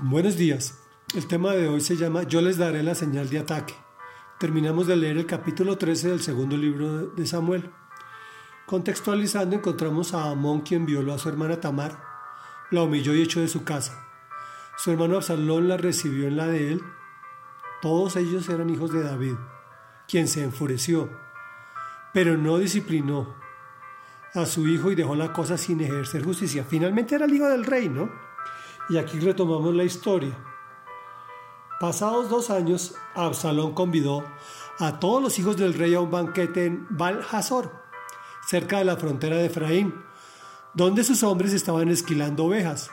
Buenos días. El tema de hoy se llama Yo les daré la señal de ataque. Terminamos de leer el capítulo 13 del segundo libro de Samuel. Contextualizando encontramos a Amón quien violó a su hermana Tamar, la humilló y echó de su casa. Su hermano Absalón la recibió en la de él. Todos ellos eran hijos de David, quien se enfureció, pero no disciplinó a su hijo y dejó la cosa sin ejercer justicia. Finalmente era el hijo del rey, ¿no? Y aquí retomamos la historia. Pasados dos años, Absalón convidó a todos los hijos del rey a un banquete en Baal Hazor, cerca de la frontera de Efraín, donde sus hombres estaban esquilando ovejas.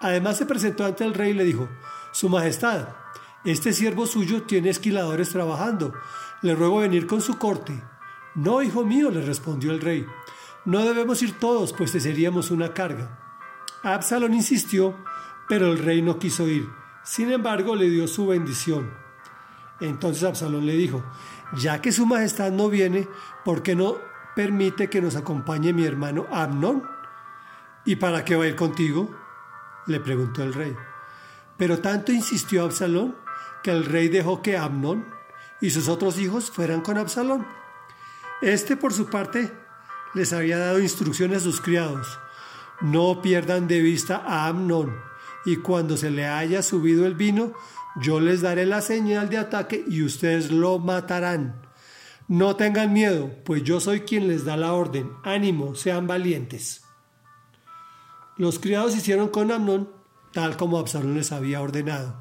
Además se presentó ante el rey y le dijo, Su Majestad, este siervo suyo tiene esquiladores trabajando, le ruego venir con su corte. No, hijo mío, le respondió el rey, no debemos ir todos, pues te seríamos una carga. Absalón insistió pero el rey no quiso ir. Sin embargo, le dio su bendición. Entonces Absalón le dijo, ya que su majestad no viene, ¿por qué no permite que nos acompañe mi hermano Amnón? ¿Y para qué va a ir contigo? le preguntó el rey. Pero tanto insistió Absalón que el rey dejó que Amnón y sus otros hijos fueran con Absalón. Este, por su parte, les había dado instrucciones a sus criados. No pierdan de vista a Amnón y cuando se le haya subido el vino, yo les daré la señal de ataque y ustedes lo matarán. No tengan miedo, pues yo soy quien les da la orden. Ánimo, sean valientes. Los criados hicieron con Amnón tal como Absalón les había ordenado.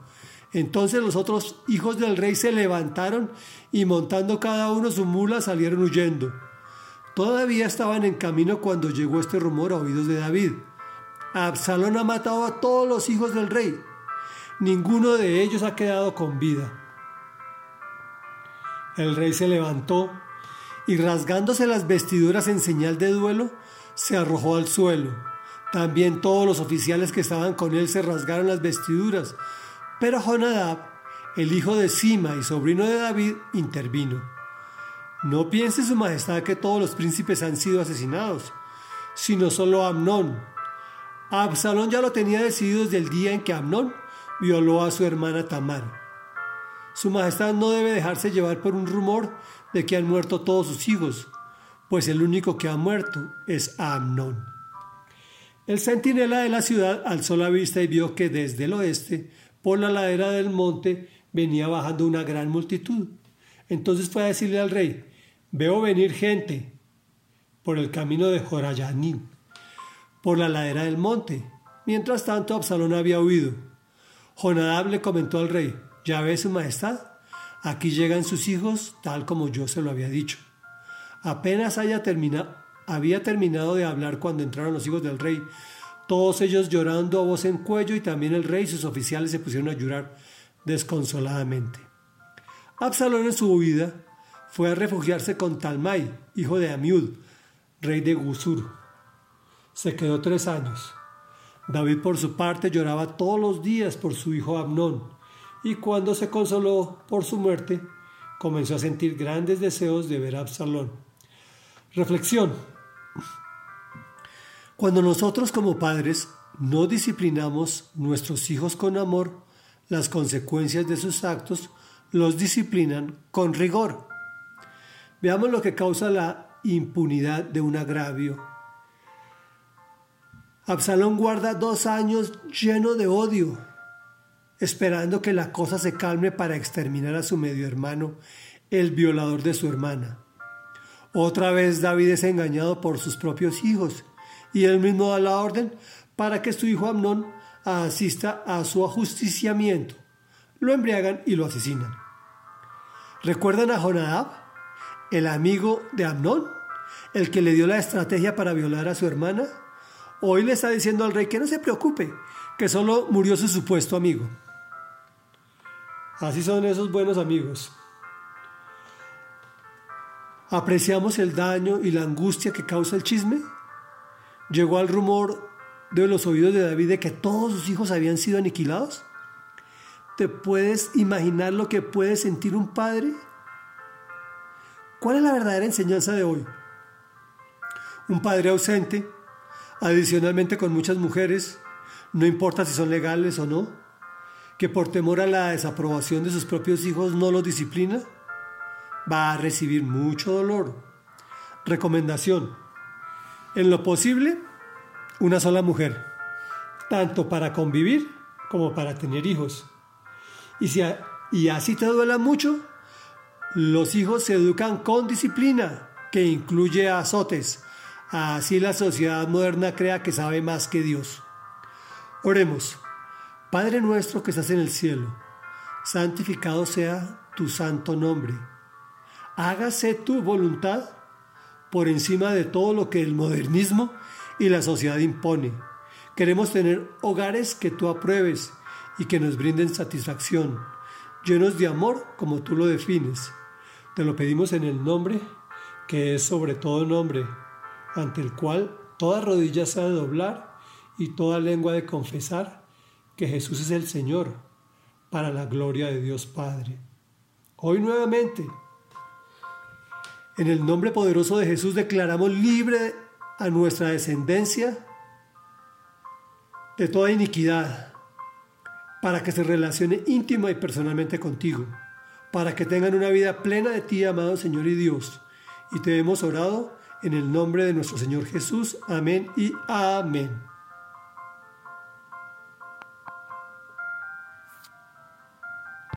Entonces los otros hijos del rey se levantaron y montando cada uno su mula salieron huyendo. Todavía estaban en camino cuando llegó este rumor a oídos de David. Absalón ha matado a todos los hijos del rey. Ninguno de ellos ha quedado con vida. El rey se levantó y rasgándose las vestiduras en señal de duelo, se arrojó al suelo. También todos los oficiales que estaban con él se rasgaron las vestiduras, pero Jonadab, el hijo de Sima y sobrino de David, intervino. No piense su majestad que todos los príncipes han sido asesinados, sino solo Amnón, Absalón ya lo tenía decidido desde el día en que Amnón violó a su hermana Tamar. Su majestad no debe dejarse llevar por un rumor de que han muerto todos sus hijos, pues el único que ha muerto es Amnón. El centinela de la ciudad alzó la vista y vio que desde el oeste, por la ladera del monte, venía bajando una gran multitud. Entonces fue a decirle al rey, veo venir gente por el camino de Jorayanín por la ladera del monte. Mientras tanto, Absalón había huido. Jonadab le comentó al rey, ¿ya ve su majestad? Aquí llegan sus hijos tal como yo se lo había dicho. Apenas haya había terminado de hablar cuando entraron los hijos del rey, todos ellos llorando a voz en cuello y también el rey y sus oficiales se pusieron a llorar desconsoladamente. Absalón en su huida fue a refugiarse con Talmai, hijo de Amiud, rey de Gusur se quedó tres años. David por su parte lloraba todos los días por su hijo Abnón, y cuando se consoló por su muerte, comenzó a sentir grandes deseos de ver a Absalón. Reflexión. Cuando nosotros como padres no disciplinamos nuestros hijos con amor, las consecuencias de sus actos los disciplinan con rigor. Veamos lo que causa la impunidad de un agravio Absalón guarda dos años lleno de odio, esperando que la cosa se calme para exterminar a su medio hermano, el violador de su hermana. Otra vez David es engañado por sus propios hijos y él mismo da la orden para que su hijo Amnón asista a su ajusticiamiento. Lo embriagan y lo asesinan. ¿Recuerdan a Jonadab, el amigo de Amnón, el que le dio la estrategia para violar a su hermana? Hoy le está diciendo al rey que no se preocupe, que solo murió su supuesto amigo. Así son esos buenos amigos. ¿Apreciamos el daño y la angustia que causa el chisme? ¿Llegó al rumor de los oídos de David de que todos sus hijos habían sido aniquilados? ¿Te puedes imaginar lo que puede sentir un padre? ¿Cuál es la verdadera enseñanza de hoy? Un padre ausente Adicionalmente con muchas mujeres, no importa si son legales o no, que por temor a la desaprobación de sus propios hijos no los disciplina, va a recibir mucho dolor. Recomendación. En lo posible, una sola mujer, tanto para convivir como para tener hijos. Y, si y así te duela mucho, los hijos se educan con disciplina, que incluye azotes. Así la sociedad moderna crea que sabe más que Dios. Oremos. Padre nuestro que estás en el cielo, santificado sea tu santo nombre. Hágase tu voluntad por encima de todo lo que el modernismo y la sociedad impone. Queremos tener hogares que tú apruebes y que nos brinden satisfacción, llenos de amor como tú lo defines. Te lo pedimos en el nombre que es sobre todo nombre, ante el cual toda rodilla se ha de doblar y toda lengua de confesar que Jesús es el Señor para la gloria de Dios Padre. Hoy nuevamente, en el nombre poderoso de Jesús declaramos libre a nuestra descendencia de toda iniquidad, para que se relacione íntima y personalmente contigo, para que tengan una vida plena de ti, amado Señor y Dios. Y te hemos orado en el nombre de nuestro Señor Jesús. Amén y amén.